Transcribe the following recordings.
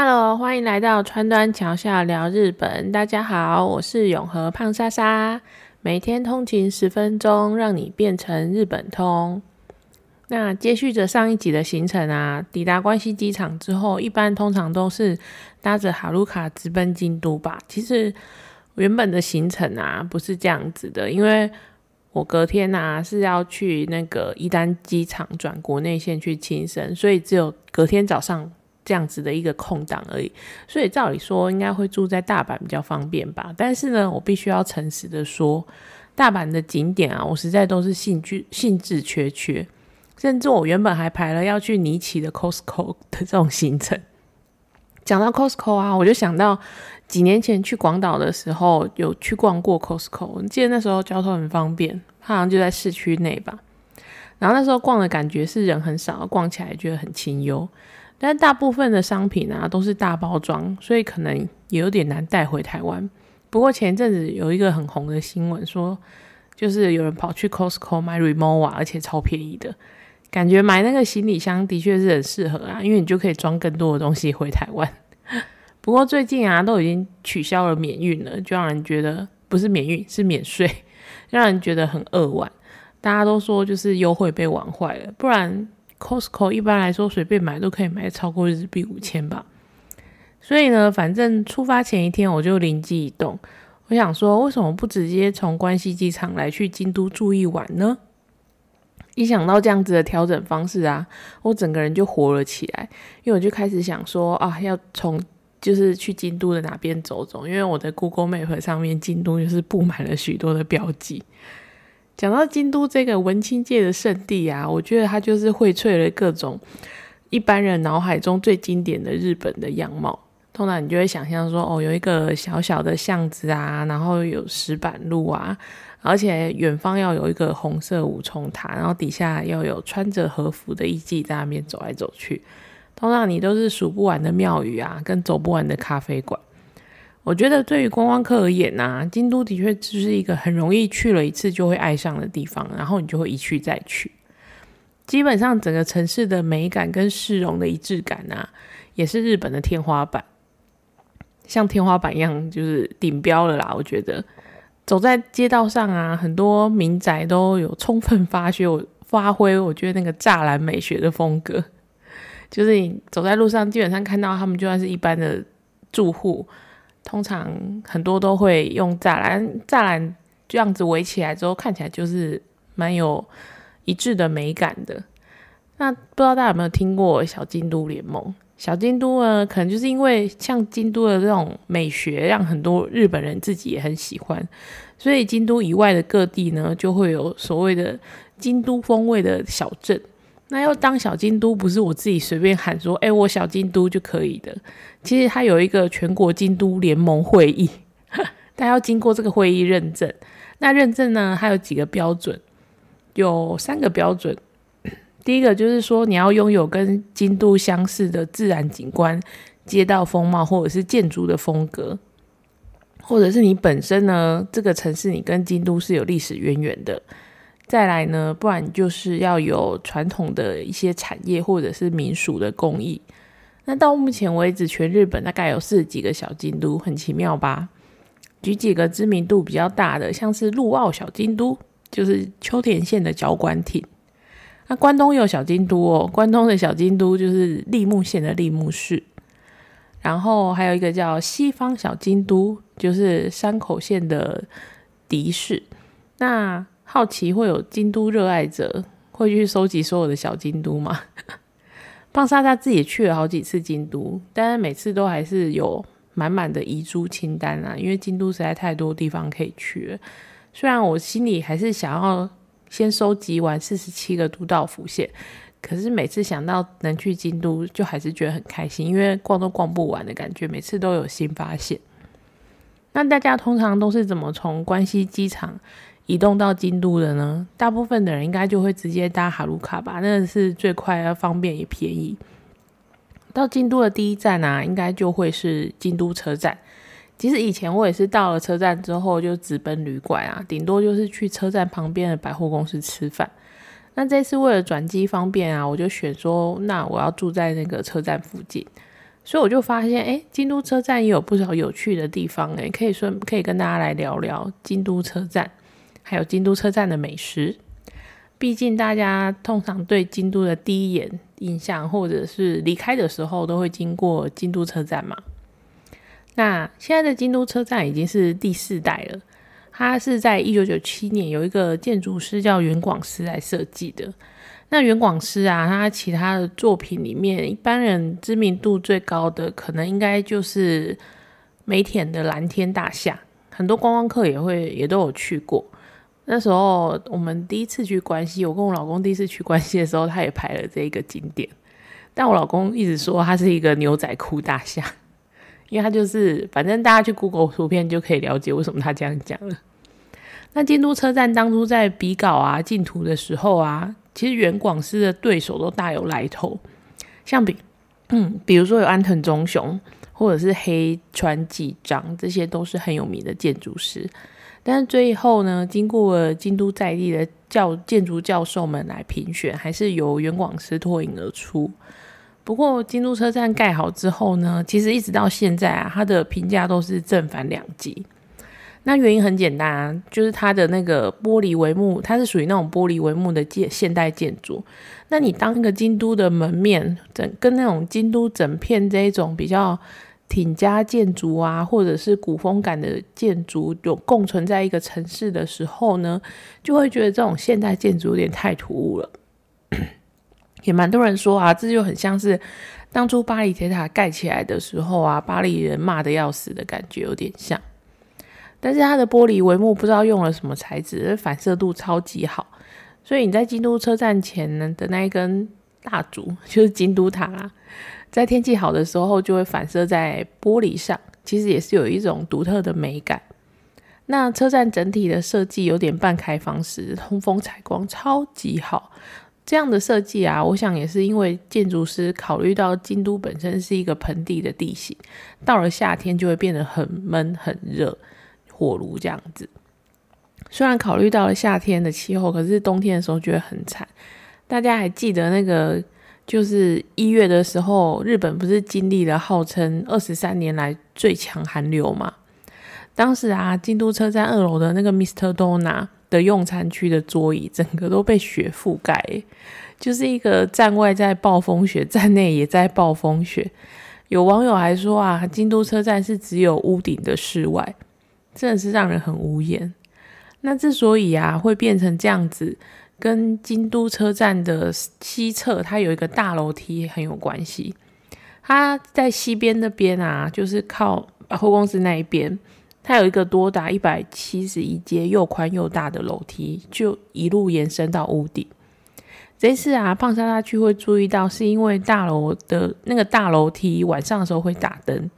Hello，欢迎来到川端桥下聊日本。大家好，我是永和胖莎莎，每天通勤十分钟，让你变成日本通。那接续着上一集的行程啊，抵达关西机场之后，一般通常都是搭着哈鲁卡直奔京都吧。其实原本的行程啊，不是这样子的，因为我隔天啊是要去那个伊丹机场转国内线去青森，所以只有隔天早上。这样子的一个空档而已，所以照理说应该会住在大阪比较方便吧。但是呢，我必须要诚实的说，大阪的景点啊，我实在都是兴趣兴致缺缺，甚至我原本还排了要去尼奇的 Costco 的这种行程。讲到 Costco 啊，我就想到几年前去广岛的时候有去逛过 Costco，记得那时候交通很方便，它好像就在市区内吧。然后那时候逛的感觉是人很少，逛起来觉得很清幽。但大部分的商品啊都是大包装，所以可能也有点难带回台湾。不过前一阵子有一个很红的新闻，说就是有人跑去 Costco 买 Remova，而且超便宜的，感觉买那个行李箱的确是很适合啊，因为你就可以装更多的东西回台湾。不过最近啊都已经取消了免运了，就让人觉得不是免运是免税，让人觉得很扼腕。大家都说就是优惠被玩坏了，不然。Costco 一般来说随便买都可以买超过日币五千吧，所以呢，反正出发前一天我就灵机一动，我想说为什么不直接从关西机场来去京都住一晚呢？一想到这样子的调整方式啊，我整个人就活了起来，因为我就开始想说啊，要从就是去京都的哪边走走，因为我的 Google Map 上面京都就是布满了许多的标记。讲到京都这个文青界的圣地啊，我觉得它就是荟萃了各种一般人脑海中最经典的日本的样貌。通常你就会想象说，哦，有一个小小的巷子啊，然后有石板路啊，而且远方要有一个红色五重塔，然后底下要有穿着和服的艺妓在那边走来走去。通常你都是数不完的庙宇啊，跟走不完的咖啡馆。我觉得对于观光客而言呐，京都的确就是一个很容易去了一次就会爱上的地方，然后你就会一去再去。基本上整个城市的美感跟市容的一致感啊，也是日本的天花板，像天花板一样就是顶标了啦。我觉得走在街道上啊，很多民宅都有充分发挥发挥，我觉得那个栅栏美学的风格，就是你走在路上，基本上看到他们就算是一般的住户。通常很多都会用栅栏，栅栏这样子围起来之后，看起来就是蛮有一致的美感的。那不知道大家有没有听过小京都联盟？小京都呢，可能就是因为像京都的这种美学，让很多日本人自己也很喜欢，所以京都以外的各地呢，就会有所谓的京都风味的小镇。那要当小京都，不是我自己随便喊说，哎，我小京都就可以的。其实它有一个全国京都联盟会议，它要经过这个会议认证。那认证呢，它有几个标准，有三个标准。第一个就是说，你要拥有跟京都相似的自然景观、街道风貌，或者是建筑的风格，或者是你本身呢，这个城市你跟京都是有历史渊源的。再来呢，不然就是要有传统的一些产业或者是民俗的工艺。那到目前为止，全日本大概有四十几个小京都，很奇妙吧？举几个知名度比较大的，像是陆奥小京都，就是秋田县的角馆町。那关东有小京都哦，关东的小京都就是立木县的立木市。然后还有一个叫西方小京都，就是山口县的敌市。那好奇会有京都热爱者会去收集所有的小京都吗？胖莎莎自己去了好几次京都，但是每次都还是有满满的遗珠清单啊，因为京都实在太多地方可以去了。虽然我心里还是想要先收集完四十七个都道府县，可是每次想到能去京都，就还是觉得很开心，因为逛都逛不完的感觉，每次都有新发现。那大家通常都是怎么从关西机场？移动到京都的呢，大部分的人应该就会直接搭哈鲁卡吧，那是最快、又方便也便宜。到京都的第一站啊，应该就会是京都车站。其实以前我也是到了车站之后就直奔旅馆啊，顶多就是去车站旁边的百货公司吃饭。那这次为了转机方便啊，我就选说，那我要住在那个车站附近。所以我就发现，哎，京都车站也有不少有趣的地方，哎，可以说可以跟大家来聊聊京都车站，还有京都车站的美食。毕竟大家通常对京都的第一眼印象，或者是离开的时候，都会经过京都车站嘛。那现在的京都车站已经是第四代了，它是在一九九七年有一个建筑师叫原广司来设计的。那原广司啊，他其他的作品里面，一般人知名度最高的，可能应该就是梅田的蓝天大厦，很多观光客也会也都有去过。那时候我们第一次去关西，我跟我老公第一次去关西的时候，他也拍了这一个景点。但我老公一直说他是一个牛仔裤大象，因为他就是反正大家去 Google 图片就可以了解为什么他这样讲了。那京都车站当初在比稿啊、进图的时候啊，其实原广司的对手都大有来头，像比嗯，比如说有安藤忠雄，或者是黑川纪章，这些都是很有名的建筑师。但是最后呢，经过了京都在地的教建筑教授们来评选，还是由原广司脱颖而出。不过京都车站盖好之后呢，其实一直到现在啊，它的评价都是正反两极。那原因很简单，啊就是它的那个玻璃帷幕，它是属于那种玻璃帷幕的建现代建筑。那你当一个京都的门面，整跟那种京都整片这一种比较。挺家建筑啊，或者是古风感的建筑，有共存在一个城市的时候呢，就会觉得这种现代建筑有点太突兀了。也蛮多人说啊，这就很像是当初巴黎铁塔盖起来的时候啊，巴黎人骂的要死的感觉有点像。但是它的玻璃帷幕不知道用了什么材质，反射度超级好，所以你在京都车站前呢的那一根蜡烛，就是京都塔。在天气好的时候，就会反射在玻璃上，其实也是有一种独特的美感。那车站整体的设计有点半开放式，通风采光超级好。这样的设计啊，我想也是因为建筑师考虑到京都本身是一个盆地的地形，到了夏天就会变得很闷很热，火炉这样子。虽然考虑到了夏天的气候，可是冬天的时候觉得很惨。大家还记得那个？就是一月的时候，日本不是经历了号称二十三年来最强寒流嘛？当时啊，京都车站二楼的那个 Mr. Dona 的用餐区的桌椅，整个都被雪覆盖，就是一个站外在暴风雪，站内也在暴风雪。有网友还说啊，京都车站是只有屋顶的室外，真的是让人很无言。那之所以啊会变成这样子。跟京都车站的西侧，它有一个大楼梯很有关系。它在西边那边啊，就是靠百货公司那一边，它有一个多达一百七十一阶、又宽又大的楼梯，就一路延伸到屋顶。这次啊，胖莎莎去会注意到，是因为大楼的那个大楼梯晚上的时候会打灯。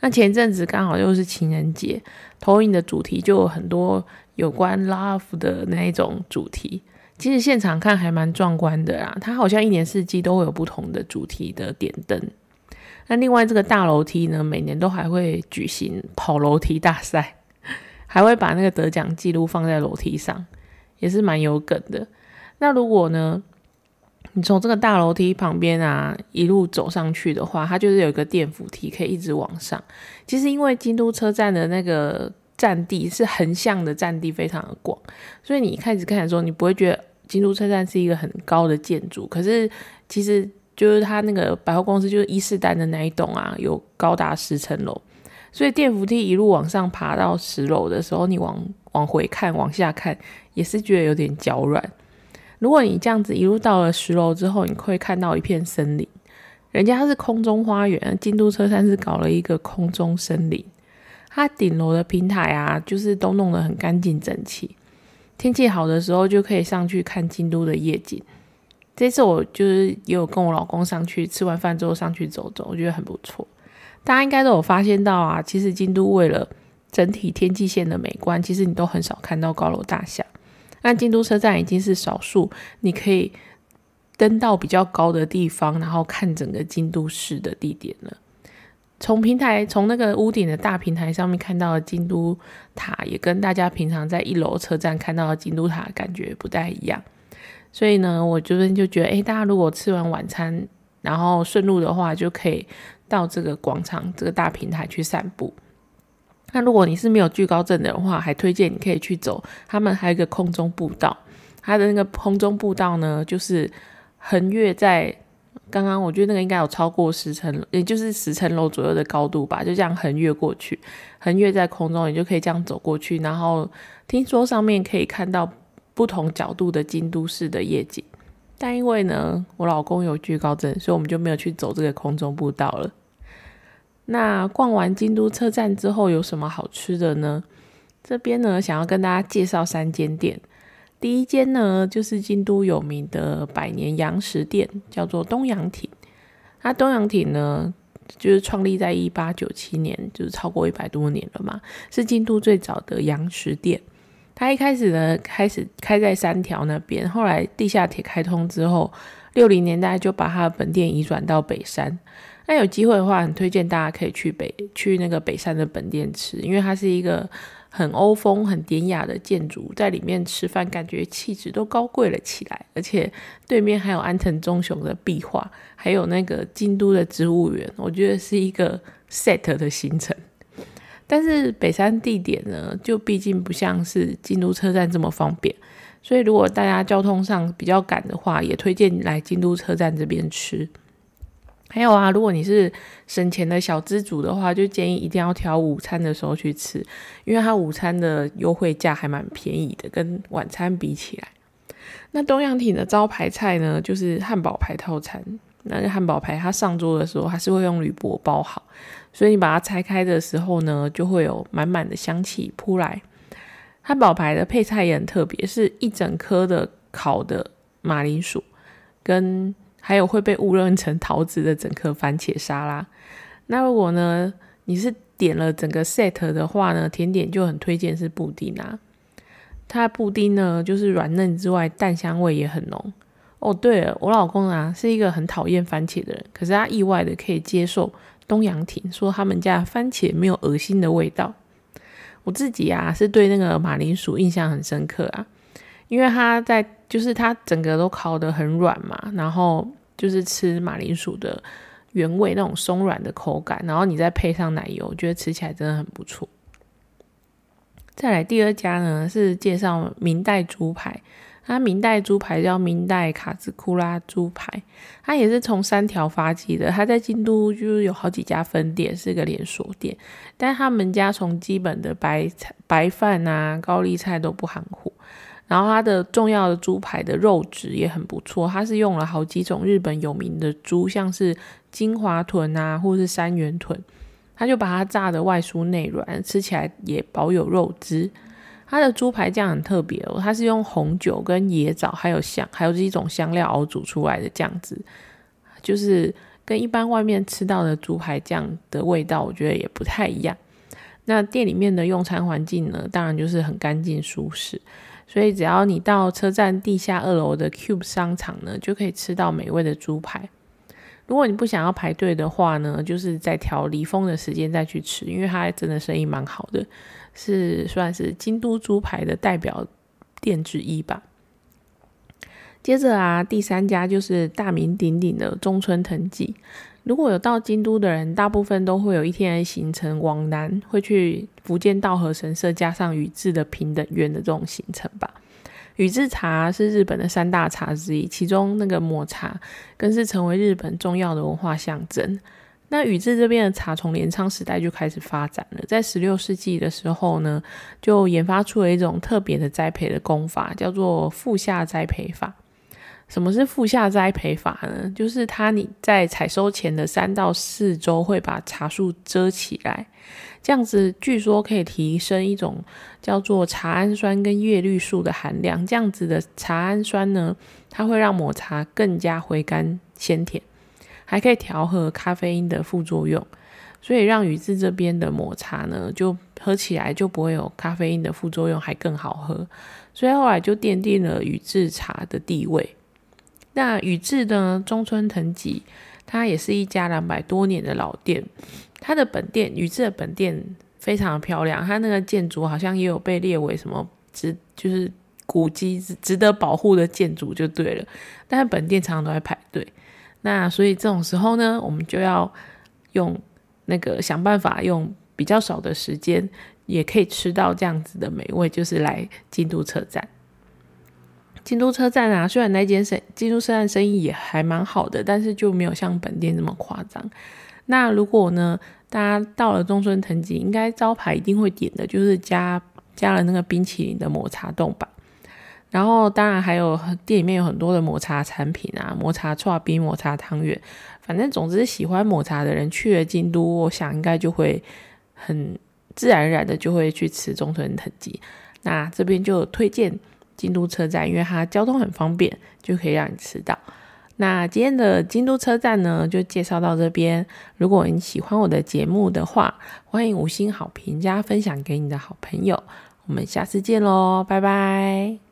那前阵子刚好又是情人节，投影的主题就有很多有关 love 的那一种主题。其实现场看还蛮壮观的啦，它好像一年四季都会有不同的主题的点灯。那另外这个大楼梯呢，每年都还会举行跑楼梯大赛，还会把那个得奖记录放在楼梯上，也是蛮有梗的。那如果呢，你从这个大楼梯旁边啊一路走上去的话，它就是有一个电扶梯可以一直往上。其实因为京都车站的那个。占地是横向的，占地非常的广，所以你一开始看的时候，你不会觉得京都车站是一个很高的建筑。可是其实就是它那个百货公司，就是伊势丹的那一栋啊，有高达十层楼，所以电扶梯一路往上爬到十楼的时候，你往往回看、往下看，也是觉得有点脚软。如果你这样子一路到了十楼之后，你会看到一片森林，人家是空中花园，京都车站是搞了一个空中森林。它顶楼的平台啊，就是都弄得很干净整齐。天气好的时候，就可以上去看京都的夜景。这次我就是也有跟我老公上去，吃完饭之后上去走走，我觉得很不错。大家应该都有发现到啊，其实京都为了整体天际线的美观，其实你都很少看到高楼大厦。那京都车站已经是少数你可以登到比较高的地方，然后看整个京都市的地点了。从平台，从那个屋顶的大平台上面看到的京都塔，也跟大家平常在一楼车站看到的京都塔感觉不太一样。所以呢，我这边就觉得，哎，大家如果吃完晚餐，然后顺路的话就可以到这个广场这个大平台去散步。那如果你是没有惧高症的话，还推荐你可以去走他们还有一个空中步道，它的那个空中步道呢，就是横越在刚刚我觉得那个应该有超过十层，也就是十层楼左右的高度吧，就这样横越过去，横越在空中，你就可以这样走过去，然后听说上面可以看到不同角度的京都市的夜景。但因为呢，我老公有惧高症，所以我们就没有去走这个空中步道了。那逛完京都车站之后有什么好吃的呢？这边呢，想要跟大家介绍三间店。第一间呢，就是京都有名的百年洋食店，叫做东洋町。那东洋町呢，就是创立在一八九七年，就是超过一百多年了嘛，是京都最早的洋食店。它一开始呢，开始开在三条那边，后来地下铁开通之后，六零年代就把它的本店移转到北山。那有机会的话，很推荐大家可以去北去那个北山的本店吃，因为它是一个很欧风、很典雅的建筑，在里面吃饭感觉气质都高贵了起来，而且对面还有安藤忠雄的壁画，还有那个京都的植物园，我觉得是一个 set 的行程。但是北山地点呢，就毕竟不像是京都车站这么方便，所以如果大家交通上比较赶的话，也推荐来京都车站这边吃。还有啊，如果你是省钱的小资主的话，就建议一定要挑午餐的时候去吃，因为它午餐的优惠价还蛮便宜的，跟晚餐比起来。那东阳町的招牌菜呢，就是汉堡排套餐。那个汉堡排它上桌的时候，还是会用铝箔包好。所以你把它拆开的时候呢，就会有满满的香气扑来。汉堡排的配菜也很特别，是一整颗的烤的马铃薯，跟还有会被误认成桃子的整颗番茄沙拉。那如果呢，你是点了整个 set 的话呢，甜点就很推荐是布丁啊。它布丁呢，就是软嫩之外，蛋香味也很浓。哦，对了，我老公啊是一个很讨厌番茄的人，可是他意外的可以接受。东洋亭说他们家番茄没有恶心的味道。我自己啊是对那个马铃薯印象很深刻啊，因为他在就是它整个都烤得很软嘛，然后就是吃马铃薯的原味那种松软的口感，然后你再配上奶油，我觉得吃起来真的很不错。再来第二家呢是介绍明代猪排。它明代猪排叫明代卡兹库拉猪排，它也是从三条发迹的。它在京都就是有好几家分店，是一个连锁店。但他们家从基本的白菜、白饭啊、高丽菜都不含糊。然后它的重要的猪排的肉质也很不错，它是用了好几种日本有名的猪，像是金华豚啊，或是三元豚，它就把它炸的外酥内软，吃起来也保有肉汁。它的猪排酱很特别哦，它是用红酒跟椰枣还有香还有这一种香料熬煮出来的酱汁，就是跟一般外面吃到的猪排酱的味道，我觉得也不太一样。那店里面的用餐环境呢，当然就是很干净舒适，所以只要你到车站地下二楼的 Cube 商场呢，就可以吃到美味的猪排。如果你不想要排队的话呢，就是在调离峰的时间再去吃，因为它真的生意蛮好的。是算是京都猪排的代表店之一吧。接着啊，第三家就是大名鼎鼎的中村藤吉。如果有到京都的人，大部分都会有一天的行程往南，会去福建道和神社，加上宇治的平等院的这种行程吧。宇治茶是日本的三大茶之一，其中那个抹茶更是成为日本重要的文化象征。那宇治这边的茶从镰仓时代就开始发展了，在十六世纪的时候呢，就研发出了一种特别的栽培的功法，叫做覆下栽培法。什么是覆下栽培法呢？就是它你在采收前的三到四周会把茶树遮起来，这样子据说可以提升一种叫做茶氨酸跟叶绿素的含量。这样子的茶氨酸呢，它会让抹茶更加回甘鲜甜。还可以调和咖啡因的副作用，所以让宇治这边的抹茶呢，就喝起来就不会有咖啡因的副作用，还更好喝。所以后来就奠定了宇治茶的地位。那宇治呢，中村藤吉，它也是一家两百多年的老店。它的本店宇治的本店非常的漂亮，它那个建筑好像也有被列为什么值，就是古迹值得保护的建筑就对了。但是本店常常都在排队。那所以这种时候呢，我们就要用那个想办法，用比较少的时间也可以吃到这样子的美味，就是来京都车站。京都车站啊，虽然那间生京都车站生意也还蛮好的，但是就没有像本店那么夸张。那如果呢，大家到了中村藤吉，应该招牌一定会点的就是加加了那个冰淇淋的抹茶冻吧。然后当然还有店里面有很多的抹茶产品啊，抹茶串冰、抹茶汤圆，反正总之喜欢抹茶的人去了京都，我想应该就会很自然而然的就会去吃中村藤吉。那这边就推荐。京都车站，因为它交通很方便，就可以让你吃到。那今天的京都车站呢，就介绍到这边。如果你喜欢我的节目的话，欢迎五星好评加分享给你的好朋友。我们下次见喽，拜拜。